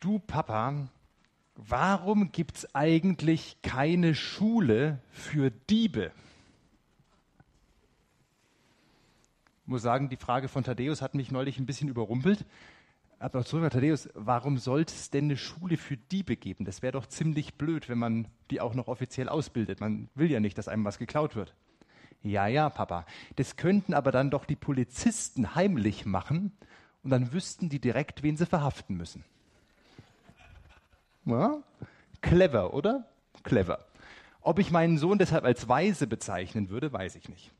Du Papa, warum gibt es eigentlich keine Schule für Diebe? Ich muss sagen, die Frage von Thaddeus hat mich neulich ein bisschen überrumpelt. Aber zurück, Thaddeus, warum sollte es denn eine Schule für Diebe geben? Das wäre doch ziemlich blöd, wenn man die auch noch offiziell ausbildet. Man will ja nicht, dass einem was geklaut wird. Ja, ja, Papa. Das könnten aber dann doch die Polizisten heimlich machen und dann wüssten die direkt, wen sie verhaften müssen. Ja? Clever, oder? Clever. Ob ich meinen Sohn deshalb als weise bezeichnen würde, weiß ich nicht.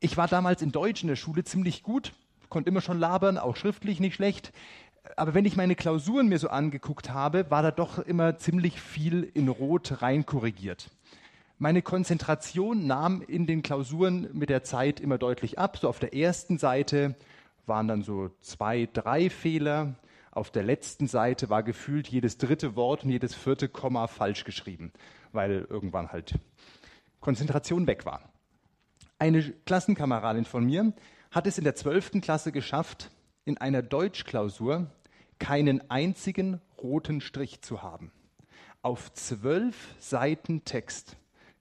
Ich war damals in Deutsch in der Schule ziemlich gut, konnte immer schon labern, auch schriftlich nicht schlecht. Aber wenn ich meine Klausuren mir so angeguckt habe, war da doch immer ziemlich viel in Rot reinkorrigiert. Meine Konzentration nahm in den Klausuren mit der Zeit immer deutlich ab. So auf der ersten Seite waren dann so zwei, drei Fehler. Auf der letzten Seite war gefühlt jedes dritte Wort und jedes vierte Komma falsch geschrieben, weil irgendwann halt Konzentration weg war. Eine Klassenkameradin von mir hat es in der zwölften Klasse geschafft, in einer Deutschklausur keinen einzigen roten Strich zu haben. Auf zwölf Seiten Text.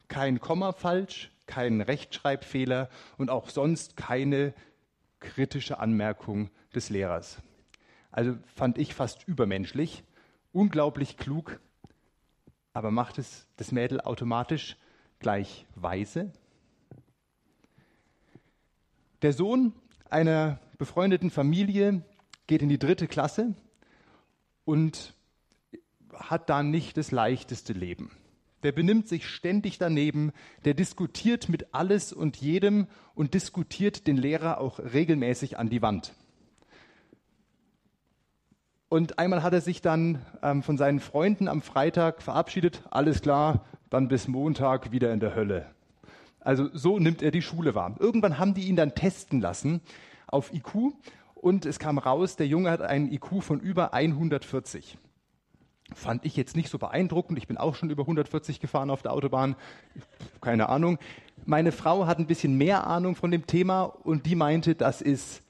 Kein Komma falsch, kein Rechtschreibfehler und auch sonst keine kritische Anmerkung des Lehrers. Also fand ich fast übermenschlich, unglaublich klug, aber macht es das Mädel automatisch gleich weise? Der Sohn einer befreundeten Familie geht in die dritte Klasse und hat da nicht das leichteste Leben. Der benimmt sich ständig daneben, der diskutiert mit alles und jedem und diskutiert den Lehrer auch regelmäßig an die Wand. Und einmal hat er sich dann ähm, von seinen Freunden am Freitag verabschiedet. Alles klar, dann bis Montag wieder in der Hölle. Also so nimmt er die Schule wahr. Irgendwann haben die ihn dann testen lassen auf IQ und es kam raus, der Junge hat einen IQ von über 140. Fand ich jetzt nicht so beeindruckend. Ich bin auch schon über 140 gefahren auf der Autobahn. Keine Ahnung. Meine Frau hat ein bisschen mehr Ahnung von dem Thema und die meinte, das ist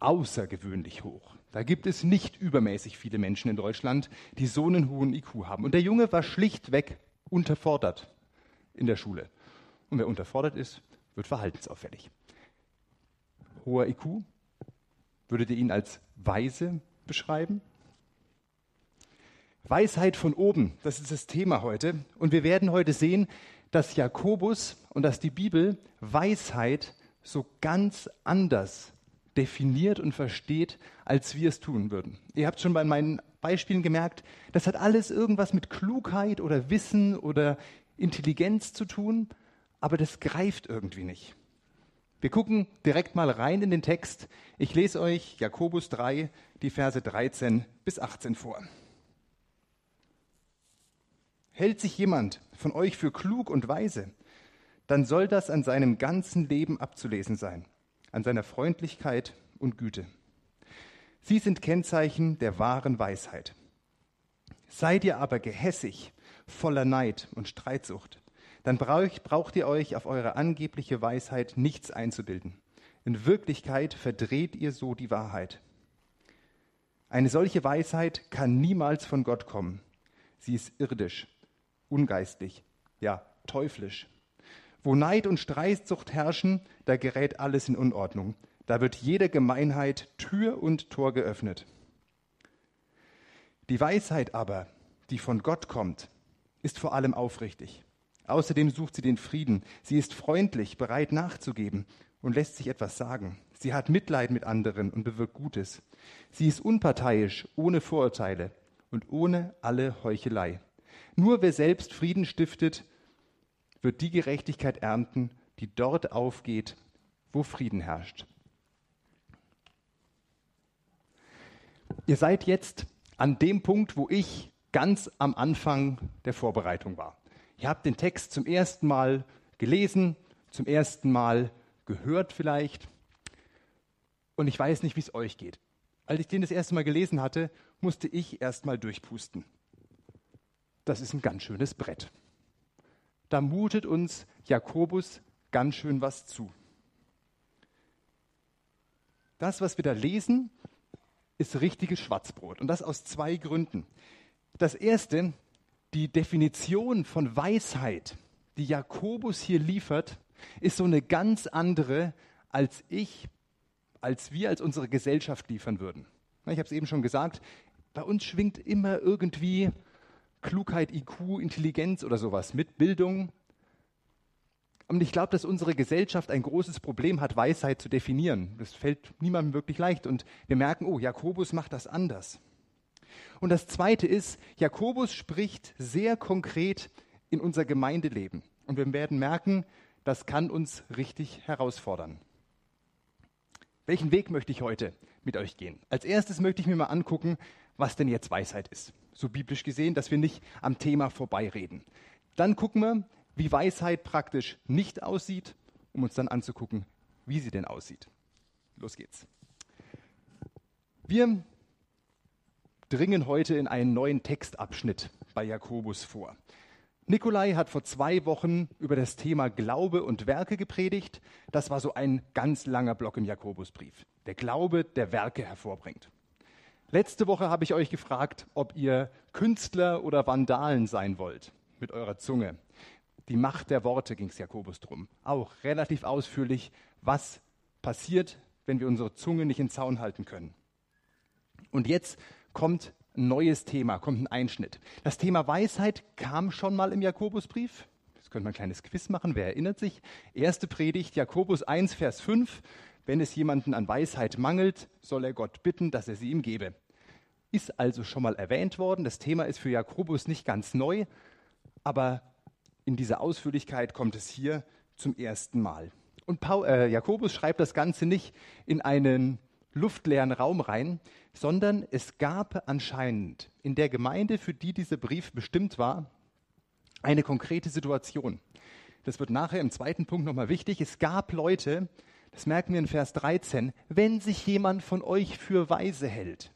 außergewöhnlich hoch. Da gibt es nicht übermäßig viele Menschen in Deutschland, die so einen hohen IQ haben. Und der Junge war schlichtweg unterfordert in der Schule. Und wer unterfordert ist, wird verhaltensauffällig. Hoher IQ, würdet ihr ihn als weise beschreiben? Weisheit von oben, das ist das Thema heute. Und wir werden heute sehen, dass Jakobus und dass die Bibel Weisheit so ganz anders definiert und versteht, als wir es tun würden. Ihr habt schon bei meinen Beispielen gemerkt, das hat alles irgendwas mit Klugheit oder Wissen oder Intelligenz zu tun, aber das greift irgendwie nicht. Wir gucken direkt mal rein in den Text. Ich lese euch Jakobus 3, die Verse 13 bis 18 vor. Hält sich jemand von euch für klug und weise, dann soll das an seinem ganzen Leben abzulesen sein an seiner Freundlichkeit und Güte. Sie sind Kennzeichen der wahren Weisheit. Seid ihr aber gehässig, voller Neid und Streitsucht, dann braucht ihr euch auf eure angebliche Weisheit nichts einzubilden. In Wirklichkeit verdreht ihr so die Wahrheit. Eine solche Weisheit kann niemals von Gott kommen. Sie ist irdisch, ungeistlich, ja teuflisch. Wo Neid und Streitsucht herrschen, da gerät alles in Unordnung. Da wird jeder Gemeinheit Tür und Tor geöffnet. Die Weisheit aber, die von Gott kommt, ist vor allem aufrichtig. Außerdem sucht sie den Frieden. Sie ist freundlich, bereit nachzugeben und lässt sich etwas sagen. Sie hat Mitleid mit anderen und bewirkt Gutes. Sie ist unparteiisch, ohne Vorurteile und ohne alle Heuchelei. Nur wer selbst Frieden stiftet wird die Gerechtigkeit ernten, die dort aufgeht, wo Frieden herrscht. Ihr seid jetzt an dem Punkt, wo ich ganz am Anfang der Vorbereitung war. Ihr habt den Text zum ersten Mal gelesen, zum ersten Mal gehört vielleicht. Und ich weiß nicht, wie es euch geht. Als ich den das erste Mal gelesen hatte, musste ich erst mal durchpusten. Das ist ein ganz schönes Brett da mutet uns Jakobus ganz schön was zu. Das, was wir da lesen, ist richtiges Schwarzbrot. Und das aus zwei Gründen. Das erste, die Definition von Weisheit, die Jakobus hier liefert, ist so eine ganz andere, als ich, als wir, als unsere Gesellschaft liefern würden. Ich habe es eben schon gesagt, bei uns schwingt immer irgendwie Klugheit, IQ, Intelligenz oder sowas mit, Bildung. Und ich glaube, dass unsere Gesellschaft ein großes Problem hat, Weisheit zu definieren. Das fällt niemandem wirklich leicht. Und wir merken, oh, Jakobus macht das anders. Und das Zweite ist, Jakobus spricht sehr konkret in unser Gemeindeleben. Und wir werden merken, das kann uns richtig herausfordern. Welchen Weg möchte ich heute mit euch gehen? Als erstes möchte ich mir mal angucken, was denn jetzt Weisheit ist. So biblisch gesehen, dass wir nicht am Thema vorbeireden. Dann gucken wir, wie Weisheit praktisch nicht aussieht, um uns dann anzugucken, wie sie denn aussieht. Los geht's. Wir dringen heute in einen neuen Textabschnitt bei Jakobus vor. Nikolai hat vor zwei Wochen über das Thema Glaube und Werke gepredigt. Das war so ein ganz langer Block im Jakobusbrief. Der Glaube, der Werke hervorbringt. Letzte Woche habe ich euch gefragt, ob ihr Künstler oder Vandalen sein wollt mit eurer Zunge. Die Macht der Worte ging es Jakobus drum. Auch relativ ausführlich, was passiert, wenn wir unsere Zunge nicht in Zaun halten können. Und jetzt kommt ein neues Thema, kommt ein Einschnitt. Das Thema Weisheit kam schon mal im Jakobusbrief. Jetzt könnte man ein kleines Quiz machen, wer erinnert sich? Erste Predigt, Jakobus 1, Vers 5. Wenn es jemanden an Weisheit mangelt, soll er Gott bitten, dass er sie ihm gebe. Ist also schon mal erwähnt worden. Das Thema ist für Jakobus nicht ganz neu, aber in dieser Ausführlichkeit kommt es hier zum ersten Mal. Und Paul, äh, Jakobus schreibt das Ganze nicht in einen luftleeren Raum rein, sondern es gab anscheinend in der Gemeinde, für die dieser Brief bestimmt war, eine konkrete Situation. Das wird nachher im zweiten Punkt nochmal wichtig. Es gab Leute, das merken wir in Vers 13, wenn sich jemand von euch für weise hält.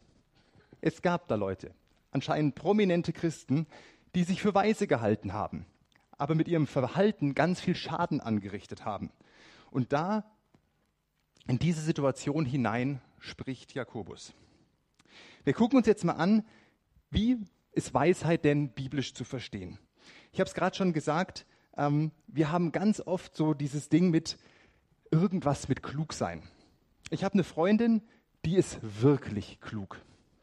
Es gab da Leute, anscheinend prominente Christen, die sich für weise gehalten haben, aber mit ihrem Verhalten ganz viel Schaden angerichtet haben. Und da in diese Situation hinein spricht Jakobus. Wir gucken uns jetzt mal an, wie ist Weisheit denn biblisch zu verstehen? Ich habe es gerade schon gesagt, ähm, wir haben ganz oft so dieses Ding mit, irgendwas mit klug sein. Ich habe eine Freundin, die ist wirklich klug.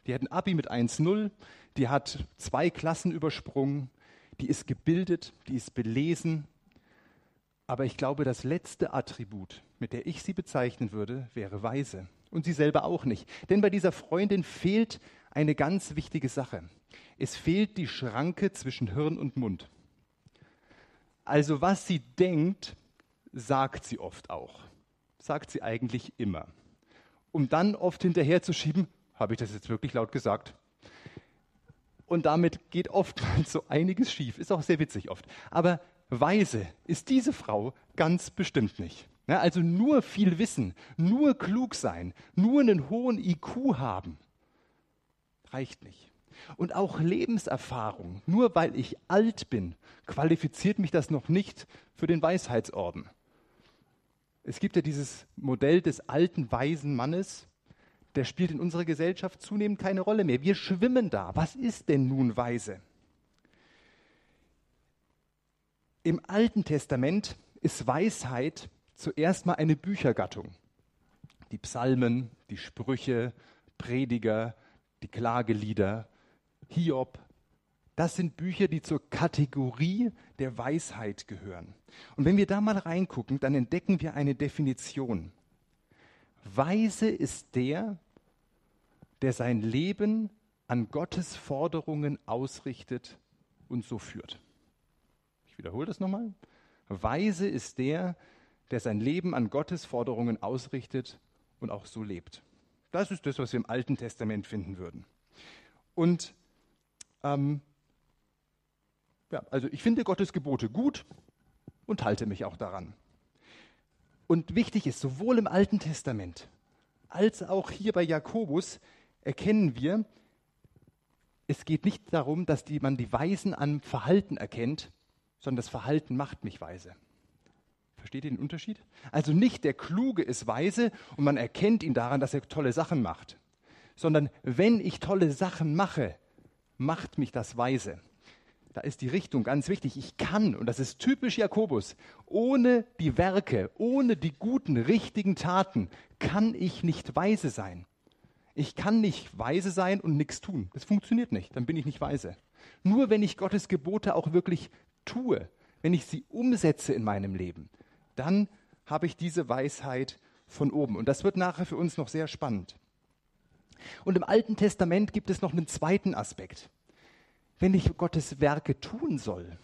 Die hat ein Abi mit 1,0, die hat zwei Klassen übersprungen, die ist gebildet, die ist belesen. Aber ich glaube, das letzte Attribut, mit der ich sie bezeichnen würde, wäre weise. Und sie selber auch nicht. Denn bei dieser Freundin fehlt eine ganz wichtige Sache. Es fehlt die Schranke zwischen Hirn und Mund. Also was sie denkt, sagt sie oft auch. Sagt sie eigentlich immer. Um dann oft hinterherzuschieben, habe ich das jetzt wirklich laut gesagt? Und damit geht oftmals so einiges schief. Ist auch sehr witzig oft. Aber weise ist diese Frau ganz bestimmt nicht. Ja, also nur viel Wissen, nur klug sein, nur einen hohen IQ haben, reicht nicht. Und auch Lebenserfahrung, nur weil ich alt bin, qualifiziert mich das noch nicht für den Weisheitsorden. Es gibt ja dieses Modell des alten, weisen Mannes, der spielt in unserer Gesellschaft zunehmend keine Rolle mehr. Wir schwimmen da. Was ist denn nun weise? Im Alten Testament ist Weisheit zuerst mal eine Büchergattung. Die Psalmen, die Sprüche, Prediger, die Klagelieder, Hiob, das sind Bücher, die zur Kategorie der Weisheit gehören. Und wenn wir da mal reingucken, dann entdecken wir eine Definition. Weise ist der, der sein Leben an Gottes Forderungen ausrichtet und so führt. Ich wiederhole das nochmal. Weise ist der, der sein Leben an Gottes Forderungen ausrichtet und auch so lebt. Das ist das, was wir im Alten Testament finden würden. Und ähm, ja, also ich finde Gottes Gebote gut und halte mich auch daran. Und wichtig ist, sowohl im Alten Testament als auch hier bei Jakobus erkennen wir, es geht nicht darum, dass die, man die Weisen am Verhalten erkennt, sondern das Verhalten macht mich weise. Versteht ihr den Unterschied? Also nicht der Kluge ist weise und man erkennt ihn daran, dass er tolle Sachen macht, sondern wenn ich tolle Sachen mache, macht mich das weise. Da ist die Richtung ganz wichtig. Ich kann, und das ist typisch Jakobus, ohne die Werke, ohne die guten, richtigen Taten, kann ich nicht weise sein. Ich kann nicht weise sein und nichts tun. Das funktioniert nicht. Dann bin ich nicht weise. Nur wenn ich Gottes Gebote auch wirklich tue, wenn ich sie umsetze in meinem Leben, dann habe ich diese Weisheit von oben. Und das wird nachher für uns noch sehr spannend. Und im Alten Testament gibt es noch einen zweiten Aspekt. Wenn ich Gottes Werke tun soll,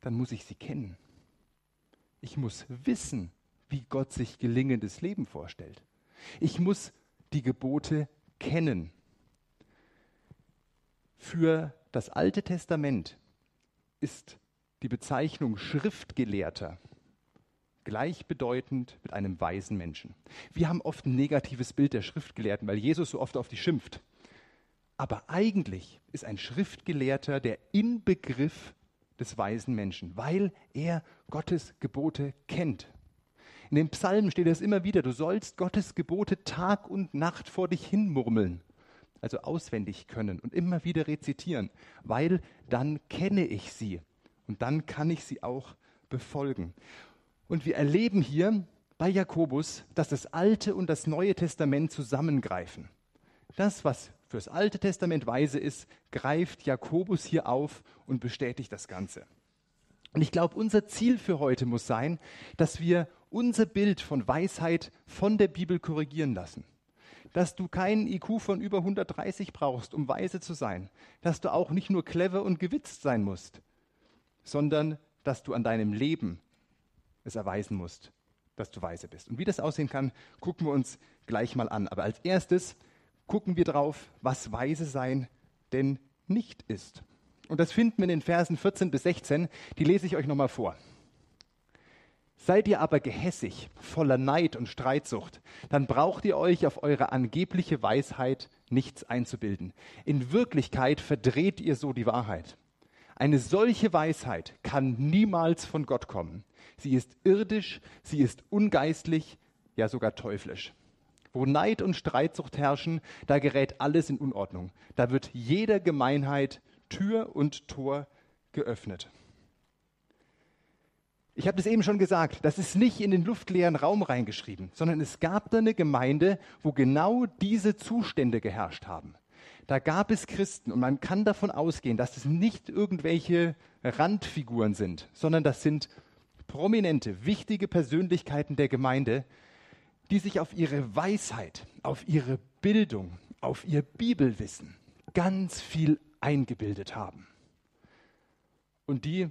dann muss ich sie kennen. Ich muss wissen, wie Gott sich gelingendes Leben vorstellt. Ich muss die Gebote kennen. Für das Alte Testament ist die Bezeichnung Schriftgelehrter gleichbedeutend mit einem weisen Menschen. Wir haben oft ein negatives Bild der Schriftgelehrten, weil Jesus so oft auf die schimpft. Aber eigentlich ist ein Schriftgelehrter der Inbegriff des weisen Menschen, weil er Gottes Gebote kennt. In den Psalmen steht es immer wieder, du sollst Gottes Gebote Tag und Nacht vor dich hinmurmeln, also auswendig können und immer wieder rezitieren, weil dann kenne ich sie und dann kann ich sie auch befolgen. Und wir erleben hier bei Jakobus, dass das Alte und das Neue Testament zusammengreifen. Das, was fürs Alte Testament weise ist, greift Jakobus hier auf und bestätigt das Ganze. Und ich glaube, unser Ziel für heute muss sein, dass wir unser Bild von Weisheit von der Bibel korrigieren lassen. Dass du keinen IQ von über 130 brauchst, um weise zu sein. Dass du auch nicht nur clever und gewitzt sein musst, sondern dass du an deinem Leben es erweisen musst, dass du weise bist. Und wie das aussehen kann, gucken wir uns gleich mal an. Aber als erstes gucken wir drauf, was weise sein denn nicht ist. Und das finden wir in den Versen 14 bis 16. Die lese ich euch nochmal vor. Seid ihr aber gehässig, voller Neid und Streitsucht, dann braucht ihr euch auf eure angebliche Weisheit nichts einzubilden. In Wirklichkeit verdreht ihr so die Wahrheit. Eine solche Weisheit kann niemals von Gott kommen. Sie ist irdisch, sie ist ungeistlich, ja sogar teuflisch. Wo Neid und Streitsucht herrschen, da gerät alles in Unordnung. Da wird jeder Gemeinheit Tür und Tor geöffnet. Ich habe das eben schon gesagt, das ist nicht in den luftleeren Raum reingeschrieben, sondern es gab da eine Gemeinde, wo genau diese Zustände geherrscht haben. Da gab es Christen und man kann davon ausgehen, dass es nicht irgendwelche Randfiguren sind, sondern das sind prominente, wichtige Persönlichkeiten der Gemeinde, die sich auf ihre Weisheit, auf ihre Bildung, auf ihr Bibelwissen ganz viel eingebildet haben. Und die,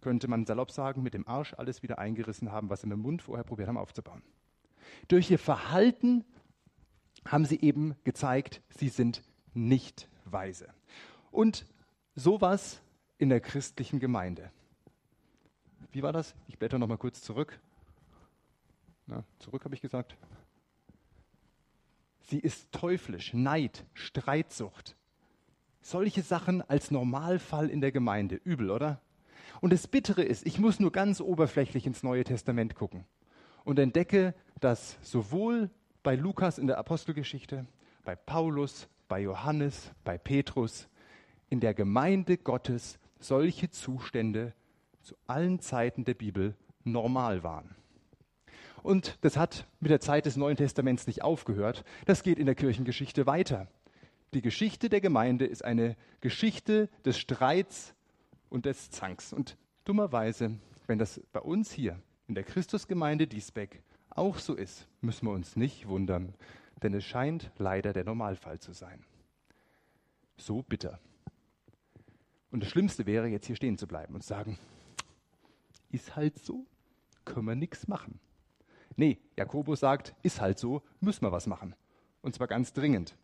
könnte man salopp sagen, mit dem Arsch alles wieder eingerissen haben, was sie mit dem Mund vorher probiert haben aufzubauen. Durch ihr Verhalten haben sie eben gezeigt, sie sind nicht weise. Und sowas in der christlichen Gemeinde. Wie war das? Ich blätter noch mal kurz zurück. Na, zurück habe ich gesagt. Sie ist teuflisch, Neid, Streitsucht. Solche Sachen als Normalfall in der Gemeinde. Übel, oder? Und das Bittere ist, ich muss nur ganz oberflächlich ins Neue Testament gucken und entdecke, dass sowohl bei Lukas in der Apostelgeschichte, bei Paulus, bei Johannes, bei Petrus, in der Gemeinde Gottes solche Zustände zu allen Zeiten der Bibel normal waren. Und das hat mit der Zeit des Neuen Testaments nicht aufgehört. Das geht in der Kirchengeschichte weiter. Die Geschichte der Gemeinde ist eine Geschichte des Streits und des Zanks. Und dummerweise, wenn das bei uns hier in der Christusgemeinde Diesbeck auch so ist, müssen wir uns nicht wundern, denn es scheint leider der Normalfall zu sein. So bitter. Und das Schlimmste wäre, jetzt hier stehen zu bleiben und zu sagen, ist halt so, können wir nichts machen. Nee, Jakobus sagt, ist halt so, müssen wir was machen. Und zwar ganz dringend.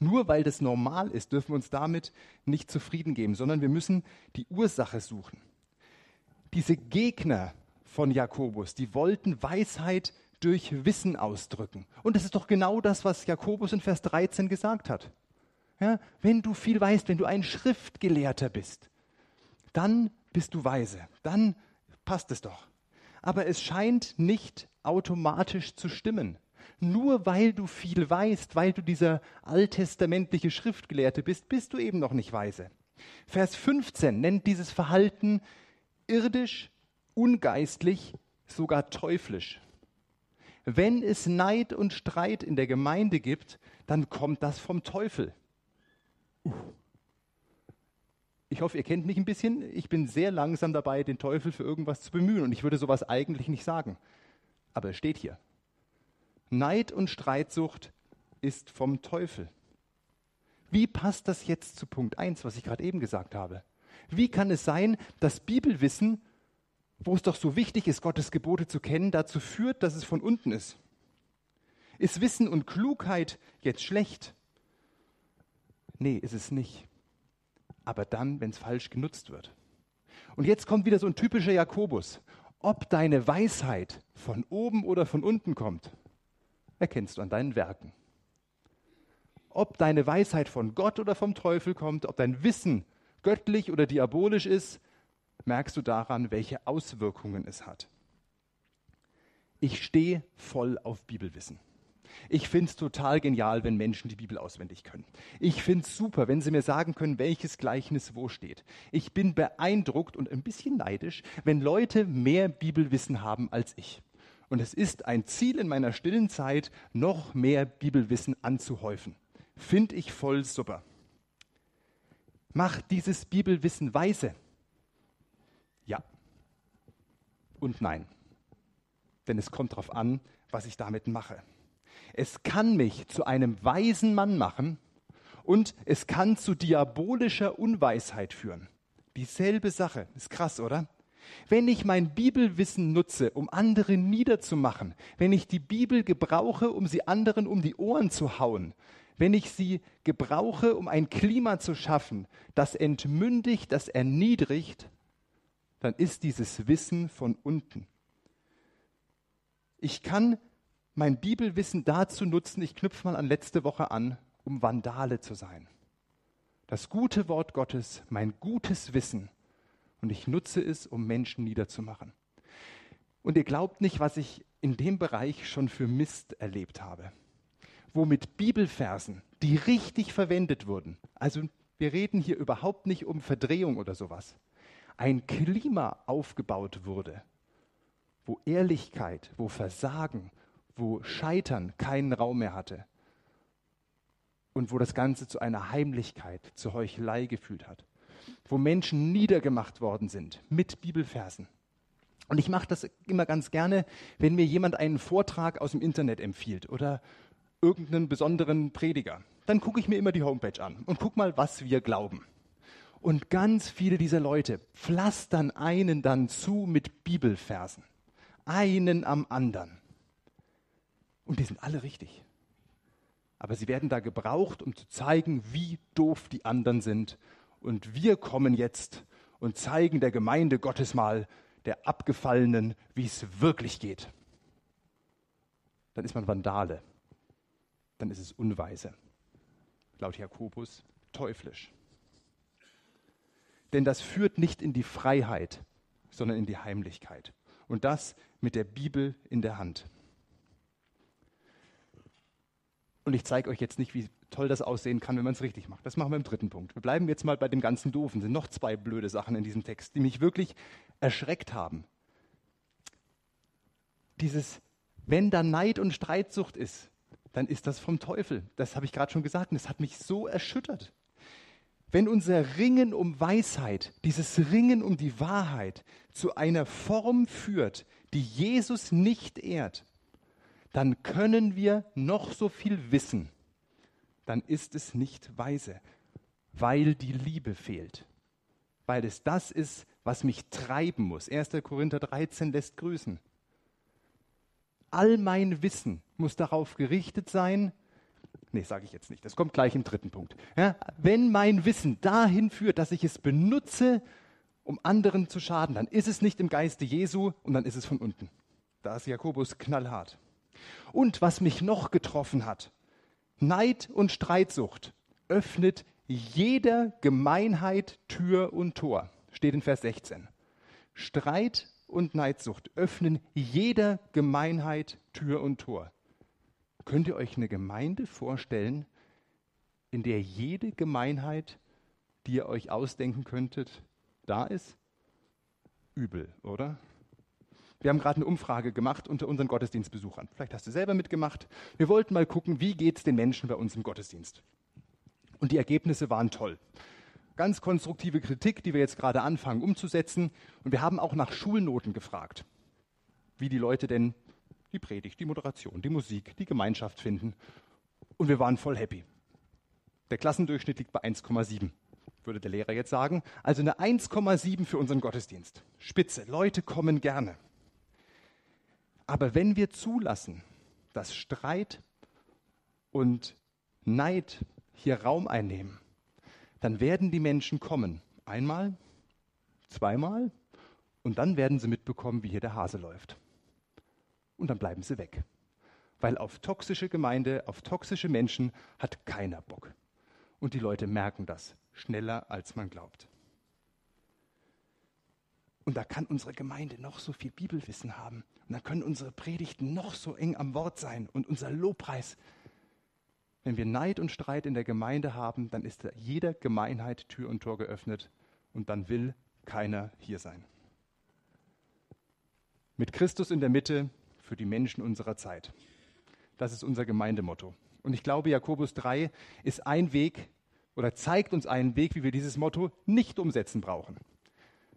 Nur weil das normal ist, dürfen wir uns damit nicht zufrieden geben, sondern wir müssen die Ursache suchen. Diese Gegner von Jakobus, die wollten Weisheit durch Wissen ausdrücken. Und das ist doch genau das, was Jakobus in Vers 13 gesagt hat. Ja, wenn du viel weißt, wenn du ein Schriftgelehrter bist, dann bist du weise. Dann passt es doch. Aber es scheint nicht automatisch zu stimmen. Nur weil du viel weißt, weil du dieser alttestamentliche Schriftgelehrte bist, bist du eben noch nicht weise. Vers 15 nennt dieses Verhalten irdisch, ungeistlich, sogar teuflisch. Wenn es Neid und Streit in der Gemeinde gibt, dann kommt das vom Teufel. Uh. Ich hoffe, ihr kennt mich ein bisschen. Ich bin sehr langsam dabei, den Teufel für irgendwas zu bemühen. Und ich würde sowas eigentlich nicht sagen. Aber es steht hier. Neid und Streitsucht ist vom Teufel. Wie passt das jetzt zu Punkt 1, was ich gerade eben gesagt habe? Wie kann es sein, dass Bibelwissen wo es doch so wichtig ist, Gottes Gebote zu kennen, dazu führt, dass es von unten ist. Ist Wissen und Klugheit jetzt schlecht? Nee, ist es nicht. Aber dann, wenn es falsch genutzt wird. Und jetzt kommt wieder so ein typischer Jakobus. Ob deine Weisheit von oben oder von unten kommt, erkennst du an deinen Werken. Ob deine Weisheit von Gott oder vom Teufel kommt, ob dein Wissen göttlich oder diabolisch ist, merkst du daran, welche Auswirkungen es hat. Ich stehe voll auf Bibelwissen. Ich finde es total genial, wenn Menschen die Bibel auswendig können. Ich finde es super, wenn sie mir sagen können, welches Gleichnis wo steht. Ich bin beeindruckt und ein bisschen neidisch, wenn Leute mehr Bibelwissen haben als ich. Und es ist ein Ziel in meiner stillen Zeit, noch mehr Bibelwissen anzuhäufen. Finde ich voll super. Mach dieses Bibelwissen weise. Ja und nein. Denn es kommt darauf an, was ich damit mache. Es kann mich zu einem weisen Mann machen und es kann zu diabolischer Unweisheit führen. Dieselbe Sache. Ist krass, oder? Wenn ich mein Bibelwissen nutze, um andere niederzumachen, wenn ich die Bibel gebrauche, um sie anderen um die Ohren zu hauen, wenn ich sie gebrauche, um ein Klima zu schaffen, das entmündigt, das erniedrigt, dann ist dieses Wissen von unten. Ich kann mein Bibelwissen dazu nutzen, ich knüpfe mal an letzte Woche an, um Vandale zu sein. Das gute Wort Gottes, mein gutes Wissen, und ich nutze es, um Menschen niederzumachen. Und ihr glaubt nicht, was ich in dem Bereich schon für Mist erlebt habe. Wo mit Bibelversen, die richtig verwendet wurden, also wir reden hier überhaupt nicht um Verdrehung oder sowas, ein Klima aufgebaut wurde, wo Ehrlichkeit, wo Versagen, wo Scheitern keinen Raum mehr hatte und wo das Ganze zu einer Heimlichkeit, zur Heuchelei gefühlt hat, wo Menschen niedergemacht worden sind mit Bibelversen. Und ich mache das immer ganz gerne, wenn mir jemand einen Vortrag aus dem Internet empfiehlt oder irgendeinen besonderen Prediger. Dann gucke ich mir immer die Homepage an und gucke mal, was wir glauben. Und ganz viele dieser Leute pflastern einen dann zu mit Bibelversen. Einen am anderen. Und die sind alle richtig. Aber sie werden da gebraucht, um zu zeigen, wie doof die anderen sind. Und wir kommen jetzt und zeigen der Gemeinde Gottes mal, der Abgefallenen, wie es wirklich geht. Dann ist man Vandale. Dann ist es unweise. Laut Jakobus teuflisch. Denn das führt nicht in die Freiheit, sondern in die Heimlichkeit. Und das mit der Bibel in der Hand. Und ich zeige euch jetzt nicht, wie toll das aussehen kann, wenn man es richtig macht. Das machen wir im dritten Punkt. Wir bleiben jetzt mal bei dem ganzen Doofen. Es sind noch zwei blöde Sachen in diesem Text, die mich wirklich erschreckt haben. Dieses, wenn da Neid und Streitsucht ist, dann ist das vom Teufel. Das habe ich gerade schon gesagt und das hat mich so erschüttert. Wenn unser Ringen um Weisheit, dieses Ringen um die Wahrheit zu einer Form führt, die Jesus nicht ehrt, dann können wir noch so viel wissen, dann ist es nicht weise, weil die Liebe fehlt, weil es das ist, was mich treiben muss. 1. Korinther 13 lässt grüßen. All mein Wissen muss darauf gerichtet sein, Nee, sage ich jetzt nicht. Das kommt gleich im dritten Punkt. Ja, wenn mein Wissen dahin führt, dass ich es benutze, um anderen zu schaden, dann ist es nicht im Geiste Jesu und dann ist es von unten. Da ist Jakobus knallhart. Und was mich noch getroffen hat, Neid und Streitsucht öffnet jeder Gemeinheit Tür und Tor. Steht in Vers 16. Streit und Neidsucht öffnen jeder Gemeinheit Tür und Tor. Könnt ihr euch eine Gemeinde vorstellen, in der jede Gemeinheit, die ihr euch ausdenken könntet, da ist? Übel, oder? Wir haben gerade eine Umfrage gemacht unter unseren Gottesdienstbesuchern. Vielleicht hast du selber mitgemacht. Wir wollten mal gucken, wie geht es den Menschen bei uns im Gottesdienst. Und die Ergebnisse waren toll. Ganz konstruktive Kritik, die wir jetzt gerade anfangen umzusetzen. Und wir haben auch nach Schulnoten gefragt, wie die Leute denn die Predigt, die Moderation, die Musik, die Gemeinschaft finden. Und wir waren voll happy. Der Klassendurchschnitt liegt bei 1,7, würde der Lehrer jetzt sagen. Also eine 1,7 für unseren Gottesdienst. Spitze, Leute kommen gerne. Aber wenn wir zulassen, dass Streit und Neid hier Raum einnehmen, dann werden die Menschen kommen. Einmal, zweimal und dann werden sie mitbekommen, wie hier der Hase läuft. Und dann bleiben sie weg. Weil auf toxische Gemeinde, auf toxische Menschen hat keiner Bock. Und die Leute merken das schneller, als man glaubt. Und da kann unsere Gemeinde noch so viel Bibelwissen haben. Und da können unsere Predigten noch so eng am Wort sein und unser Lobpreis wenn wir Neid und Streit in der Gemeinde haben, dann ist jeder Gemeinheit Tür und Tor geöffnet und dann will keiner hier sein. Mit Christus in der Mitte für die Menschen unserer Zeit. Das ist unser Gemeindemotto. Und ich glaube, Jakobus 3 ist ein Weg oder zeigt uns einen Weg, wie wir dieses Motto nicht umsetzen brauchen.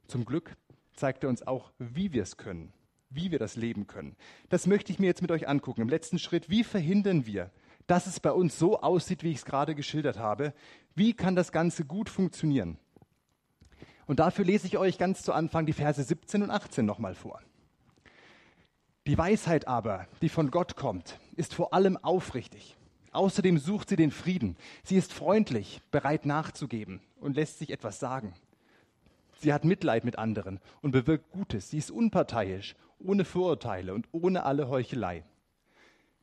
Zum Glück zeigt er uns auch, wie wir es können, wie wir das leben können. Das möchte ich mir jetzt mit euch angucken. Im letzten Schritt, wie verhindern wir, dass es bei uns so aussieht, wie ich es gerade geschildert habe. Wie kann das Ganze gut funktionieren? Und dafür lese ich euch ganz zu Anfang die Verse 17 und 18 nochmal vor. Die Weisheit aber, die von Gott kommt, ist vor allem aufrichtig. Außerdem sucht sie den Frieden. Sie ist freundlich, bereit nachzugeben und lässt sich etwas sagen. Sie hat Mitleid mit anderen und bewirkt Gutes. Sie ist unparteiisch, ohne Vorurteile und ohne alle Heuchelei.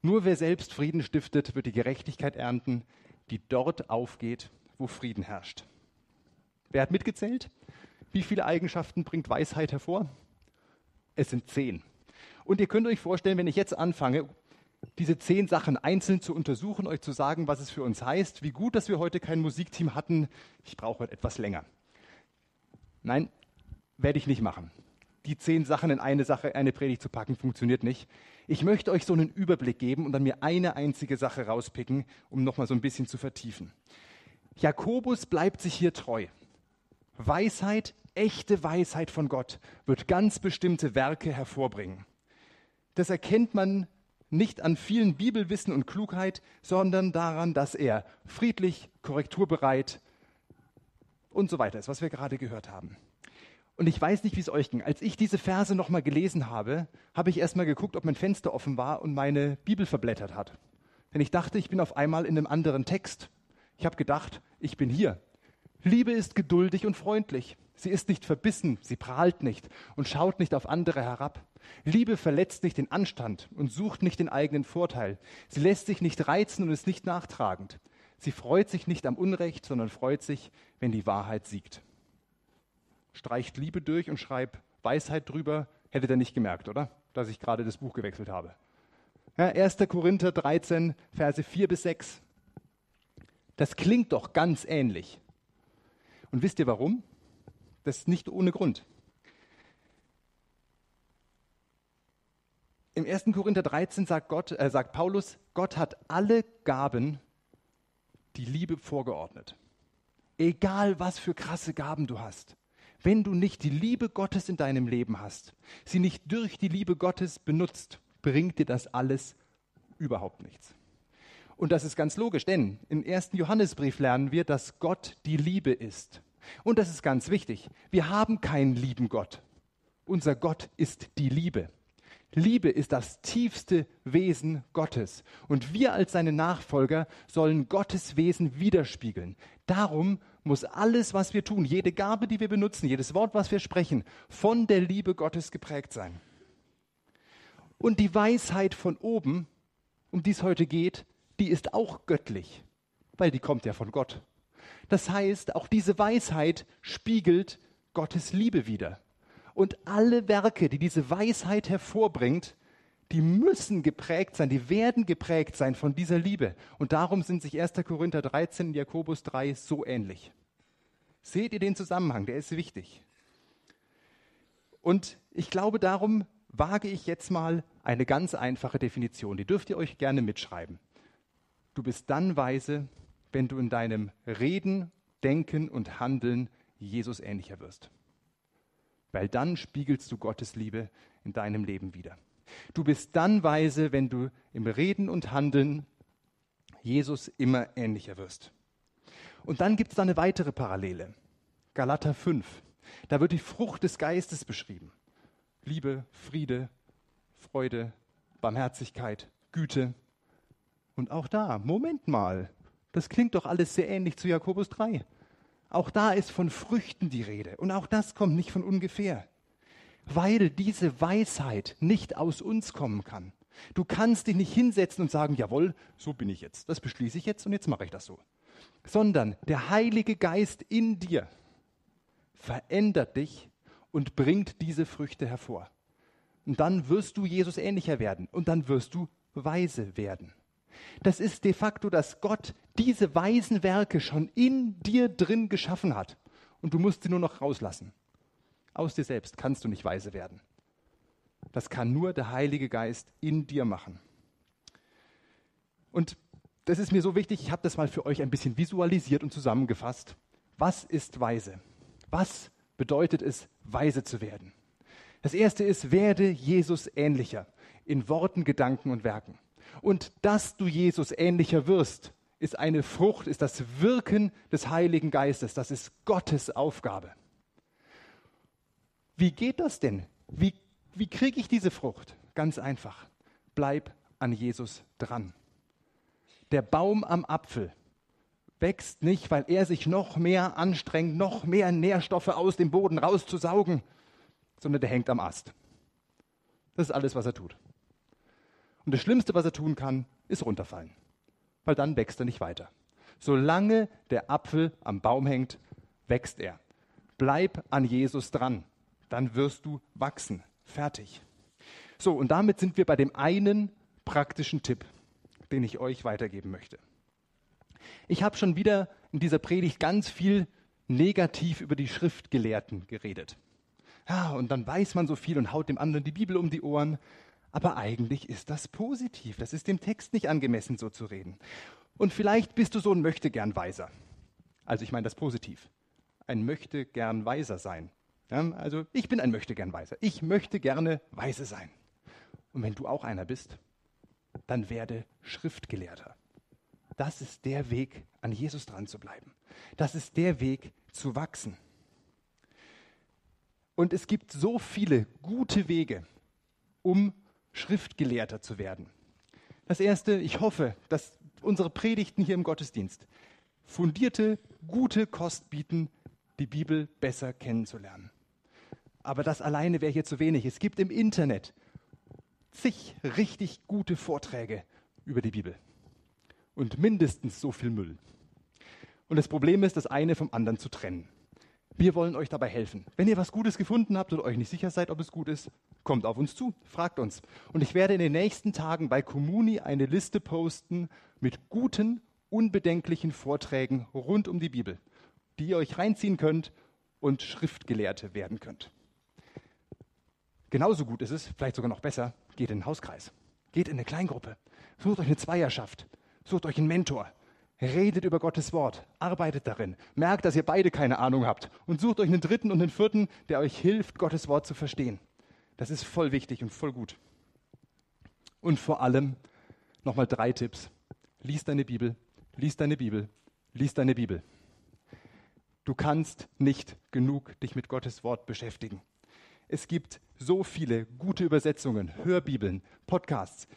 Nur wer selbst Frieden stiftet, wird die Gerechtigkeit ernten, die dort aufgeht, wo Frieden herrscht. Wer hat mitgezählt? Wie viele Eigenschaften bringt Weisheit hervor? Es sind zehn. Und ihr könnt euch vorstellen, wenn ich jetzt anfange, diese zehn Sachen einzeln zu untersuchen, euch zu sagen, was es für uns heißt, wie gut, dass wir heute kein Musikteam hatten, ich brauche etwas länger. Nein, werde ich nicht machen. Die zehn Sachen in eine Sache, eine Predigt zu packen, funktioniert nicht. Ich möchte euch so einen Überblick geben und dann mir eine einzige Sache rauspicken, um nochmal so ein bisschen zu vertiefen. Jakobus bleibt sich hier treu. Weisheit, echte Weisheit von Gott wird ganz bestimmte Werke hervorbringen. Das erkennt man nicht an vielen Bibelwissen und Klugheit, sondern daran, dass er friedlich, korrekturbereit und so weiter ist, was wir gerade gehört haben. Und ich weiß nicht, wie es euch ging. Als ich diese Verse nochmal gelesen habe, habe ich erstmal geguckt, ob mein Fenster offen war und meine Bibel verblättert hat. Denn ich dachte, ich bin auf einmal in einem anderen Text. Ich habe gedacht, ich bin hier. Liebe ist geduldig und freundlich. Sie ist nicht verbissen, sie prahlt nicht und schaut nicht auf andere herab. Liebe verletzt nicht den Anstand und sucht nicht den eigenen Vorteil. Sie lässt sich nicht reizen und ist nicht nachtragend. Sie freut sich nicht am Unrecht, sondern freut sich, wenn die Wahrheit siegt streicht Liebe durch und schreibt Weisheit drüber, hättet ihr nicht gemerkt, oder? Dass ich gerade das Buch gewechselt habe. Ja, 1. Korinther 13, Verse 4 bis 6. Das klingt doch ganz ähnlich. Und wisst ihr warum? Das ist nicht ohne Grund. Im 1. Korinther 13 sagt, Gott, äh, sagt Paulus, Gott hat alle Gaben die Liebe vorgeordnet. Egal was für krasse Gaben du hast wenn du nicht die Liebe Gottes in deinem Leben hast, sie nicht durch die Liebe Gottes benutzt, bringt dir das alles überhaupt nichts. Und das ist ganz logisch, denn im ersten Johannesbrief lernen wir, dass Gott die Liebe ist. Und das ist ganz wichtig. Wir haben keinen lieben Gott. Unser Gott ist die Liebe. Liebe ist das tiefste Wesen Gottes. Und wir als seine Nachfolger sollen Gottes Wesen widerspiegeln. Darum muss alles, was wir tun, jede Gabe, die wir benutzen, jedes Wort, was wir sprechen, von der Liebe Gottes geprägt sein. Und die Weisheit von oben, um die es heute geht, die ist auch göttlich, weil die kommt ja von Gott. Das heißt, auch diese Weisheit spiegelt Gottes Liebe wider. Und alle Werke, die diese Weisheit hervorbringt, die müssen geprägt sein, die werden geprägt sein von dieser Liebe. Und darum sind sich 1. Korinther 13 und Jakobus 3 so ähnlich. Seht ihr den Zusammenhang? Der ist wichtig. Und ich glaube, darum wage ich jetzt mal eine ganz einfache Definition. Die dürft ihr euch gerne mitschreiben. Du bist dann weise, wenn du in deinem Reden, Denken und Handeln Jesus ähnlicher wirst. Weil dann spiegelst du Gottes Liebe in deinem Leben wieder. Du bist dann weise, wenn du im Reden und Handeln Jesus immer ähnlicher wirst. Und dann gibt es da eine weitere Parallele. Galater 5. Da wird die Frucht des Geistes beschrieben. Liebe, Friede, Freude, Barmherzigkeit, Güte. Und auch da, Moment mal, das klingt doch alles sehr ähnlich zu Jakobus 3. Auch da ist von Früchten die Rede. Und auch das kommt nicht von ungefähr. Weil diese Weisheit nicht aus uns kommen kann. Du kannst dich nicht hinsetzen und sagen, jawohl, so bin ich jetzt. Das beschließe ich jetzt und jetzt mache ich das so. Sondern der Heilige Geist in dir verändert dich und bringt diese Früchte hervor. Und dann wirst du Jesus ähnlicher werden und dann wirst du weise werden. Das ist de facto, dass Gott diese weisen Werke schon in dir drin geschaffen hat. Und du musst sie nur noch rauslassen. Aus dir selbst kannst du nicht weise werden. Das kann nur der Heilige Geist in dir machen. Und das ist mir so wichtig, ich habe das mal für euch ein bisschen visualisiert und zusammengefasst. Was ist weise? Was bedeutet es, weise zu werden? Das erste ist, werde Jesus ähnlicher in Worten, Gedanken und Werken. Und dass du Jesus ähnlicher wirst, ist eine Frucht, ist das Wirken des Heiligen Geistes. Das ist Gottes Aufgabe. Wie geht das denn? Wie, wie kriege ich diese Frucht? Ganz einfach. Bleib an Jesus dran. Der Baum am Apfel wächst nicht, weil er sich noch mehr anstrengt, noch mehr Nährstoffe aus dem Boden rauszusaugen, sondern der hängt am Ast. Das ist alles, was er tut. Und das Schlimmste, was er tun kann, ist runterfallen, weil dann wächst er nicht weiter. Solange der Apfel am Baum hängt, wächst er. Bleib an Jesus dran, dann wirst du wachsen. Fertig. So, und damit sind wir bei dem einen praktischen Tipp, den ich euch weitergeben möchte. Ich habe schon wieder in dieser Predigt ganz viel negativ über die Schriftgelehrten geredet. Ja, und dann weiß man so viel und haut dem anderen die Bibel um die Ohren. Aber eigentlich ist das positiv. Das ist dem Text nicht angemessen, so zu reden. Und vielleicht bist du so ein Möchtegern-Weiser. Also ich meine das positiv. Ein Möchtegern-Weiser sein. Ja, also ich bin ein Möchtegern-Weiser. Ich möchte gerne weise sein. Und wenn du auch einer bist, dann werde Schriftgelehrter. Das ist der Weg, an Jesus dran zu bleiben. Das ist der Weg, zu wachsen. Und es gibt so viele gute Wege, um Schriftgelehrter zu werden. Das Erste, ich hoffe, dass unsere Predigten hier im Gottesdienst fundierte, gute Kost bieten, die Bibel besser kennenzulernen. Aber das alleine wäre hier zu wenig. Es gibt im Internet zig richtig gute Vorträge über die Bibel und mindestens so viel Müll. Und das Problem ist, das eine vom anderen zu trennen. Wir wollen euch dabei helfen. Wenn ihr was Gutes gefunden habt oder euch nicht sicher seid, ob es gut ist, kommt auf uns zu, fragt uns. Und ich werde in den nächsten Tagen bei Comuni eine Liste posten mit guten, unbedenklichen Vorträgen rund um die Bibel, die ihr euch reinziehen könnt und Schriftgelehrte werden könnt. Genauso gut ist es, vielleicht sogar noch besser, geht in den Hauskreis, geht in eine Kleingruppe, sucht euch eine Zweierschaft, sucht euch einen Mentor, Redet über Gottes Wort, arbeitet darin, merkt, dass ihr beide keine Ahnung habt und sucht euch einen dritten und einen vierten, der euch hilft, Gottes Wort zu verstehen. Das ist voll wichtig und voll gut. Und vor allem nochmal drei Tipps. Lies deine Bibel, lies deine Bibel, lies deine Bibel. Du kannst nicht genug dich mit Gottes Wort beschäftigen. Es gibt so viele gute Übersetzungen, Hörbibeln, Podcasts,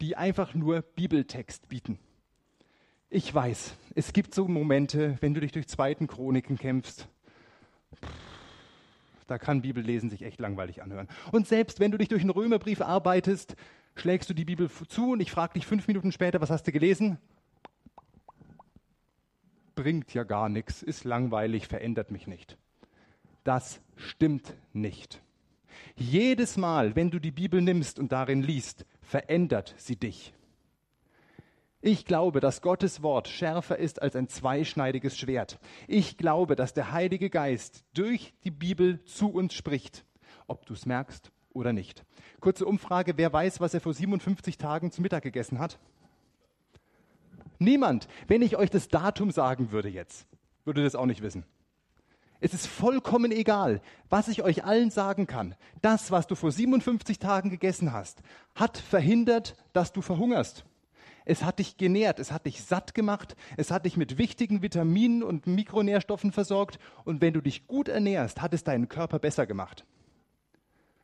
die einfach nur Bibeltext bieten. Ich weiß, es gibt so Momente, wenn du dich durch zweiten Chroniken kämpfst. Da kann Bibellesen sich echt langweilig anhören. Und selbst wenn du dich durch einen Römerbrief arbeitest, schlägst du die Bibel zu und ich frage dich fünf Minuten später, was hast du gelesen? Bringt ja gar nichts, ist langweilig, verändert mich nicht. Das stimmt nicht. Jedes Mal, wenn du die Bibel nimmst und darin liest, verändert sie dich. Ich glaube, dass Gottes Wort schärfer ist als ein zweischneidiges Schwert. Ich glaube, dass der Heilige Geist durch die Bibel zu uns spricht, ob du es merkst oder nicht. Kurze Umfrage, wer weiß, was er vor 57 Tagen zu Mittag gegessen hat? Niemand. Wenn ich euch das Datum sagen würde jetzt, würde das auch nicht wissen. Es ist vollkommen egal, was ich euch allen sagen kann. Das, was du vor 57 Tagen gegessen hast, hat verhindert, dass du verhungerst. Es hat dich genährt, es hat dich satt gemacht, es hat dich mit wichtigen Vitaminen und Mikronährstoffen versorgt und wenn du dich gut ernährst, hat es deinen Körper besser gemacht.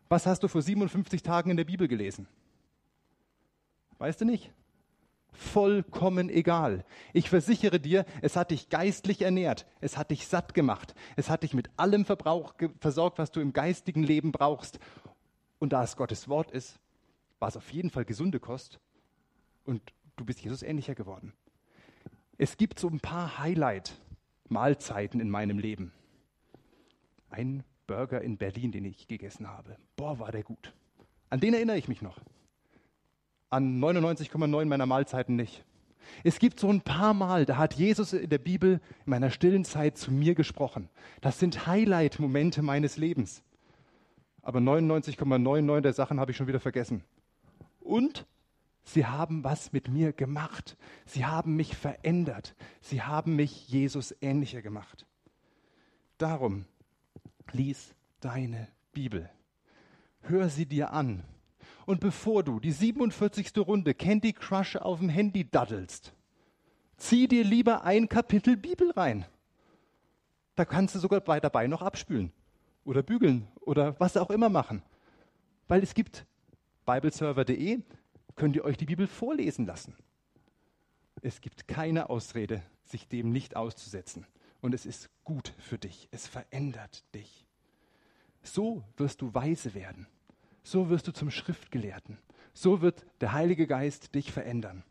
Was hast du vor 57 Tagen in der Bibel gelesen? Weißt du nicht? vollkommen egal. Ich versichere dir, es hat dich geistlich ernährt, es hat dich satt gemacht, es hat dich mit allem Verbrauch versorgt, was du im geistigen Leben brauchst. Und da es Gottes Wort ist, war es auf jeden Fall gesunde Kost und du bist Jesus ähnlicher geworden. Es gibt so ein paar Highlight-Mahlzeiten in meinem Leben. Ein Burger in Berlin, den ich gegessen habe. Boah, war der gut. An den erinnere ich mich noch an 99,9 meiner Mahlzeiten nicht. Es gibt so ein paar Mal, da hat Jesus in der Bibel in meiner stillen Zeit zu mir gesprochen. Das sind Highlight-Momente meines Lebens. Aber 99,99 der Sachen habe ich schon wieder vergessen. Und sie haben was mit mir gemacht. Sie haben mich verändert. Sie haben mich Jesus ähnlicher gemacht. Darum lies deine Bibel. Hör sie dir an und bevor du die 47. Runde Candy Crush auf dem Handy daddelst, zieh dir lieber ein Kapitel Bibel rein. Da kannst du sogar bei dabei noch abspülen oder bügeln oder was auch immer machen. Weil es gibt bibleserver.de, könnt ihr euch die Bibel vorlesen lassen. Es gibt keine Ausrede, sich dem nicht auszusetzen. Und es ist gut für dich. Es verändert dich. So wirst du weise werden so wirst du zum Schriftgelehrten. So wird der Heilige Geist dich verändern.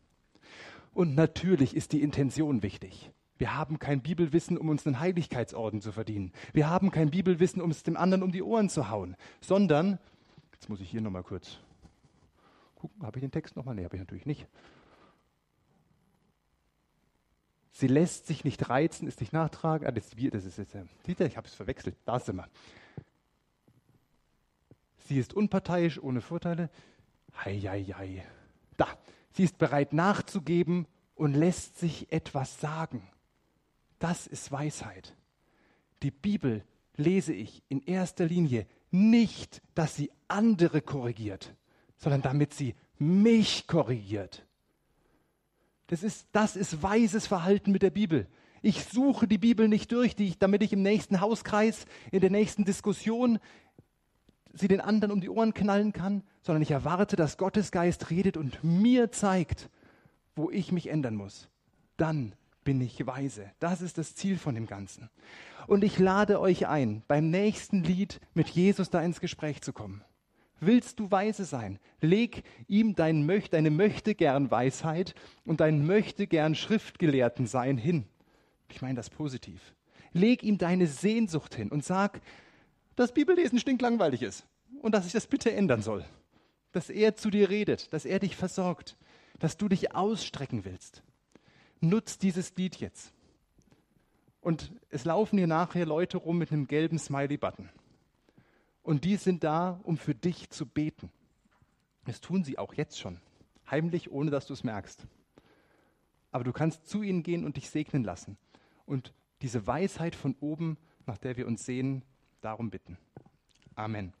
Und natürlich ist die Intention wichtig. Wir haben kein Bibelwissen, um uns einen Heiligkeitsorden zu verdienen. Wir haben kein Bibelwissen, um es dem anderen um die Ohren zu hauen, sondern, jetzt muss ich hier nochmal kurz gucken, habe ich den Text nochmal? Nee, habe ich natürlich nicht. Sie lässt sich nicht reizen, ist nicht nachtragen. Ah, das, das ist jetzt, äh, ich habe es verwechselt, da sind wir. Sie ist unparteiisch, ohne Vorteile. Heieiei. Da, sie ist bereit nachzugeben und lässt sich etwas sagen. Das ist Weisheit. Die Bibel lese ich in erster Linie nicht, dass sie andere korrigiert, sondern damit sie mich korrigiert. Das ist, das ist weises Verhalten mit der Bibel. Ich suche die Bibel nicht durch, die, damit ich im nächsten Hauskreis, in der nächsten Diskussion sie den anderen um die Ohren knallen kann, sondern ich erwarte, dass Gottes Geist redet und mir zeigt, wo ich mich ändern muss. Dann bin ich weise. Das ist das Ziel von dem Ganzen. Und ich lade euch ein, beim nächsten Lied mit Jesus da ins Gespräch zu kommen. Willst du weise sein? Leg ihm dein Möcht, deine möchte gern Weisheit und dein möchte gern Schriftgelehrten sein hin. Ich meine das positiv. Leg ihm deine Sehnsucht hin und sag, dass Bibellesen stinklangweilig ist und dass ich das bitte ändern soll. Dass er zu dir redet, dass er dich versorgt, dass du dich ausstrecken willst. Nutz dieses Lied jetzt. Und es laufen hier nachher Leute rum mit einem gelben Smiley-Button. Und die sind da, um für dich zu beten. Das tun sie auch jetzt schon. Heimlich, ohne dass du es merkst. Aber du kannst zu ihnen gehen und dich segnen lassen. Und diese Weisheit von oben, nach der wir uns sehen, darum bitten. Amen.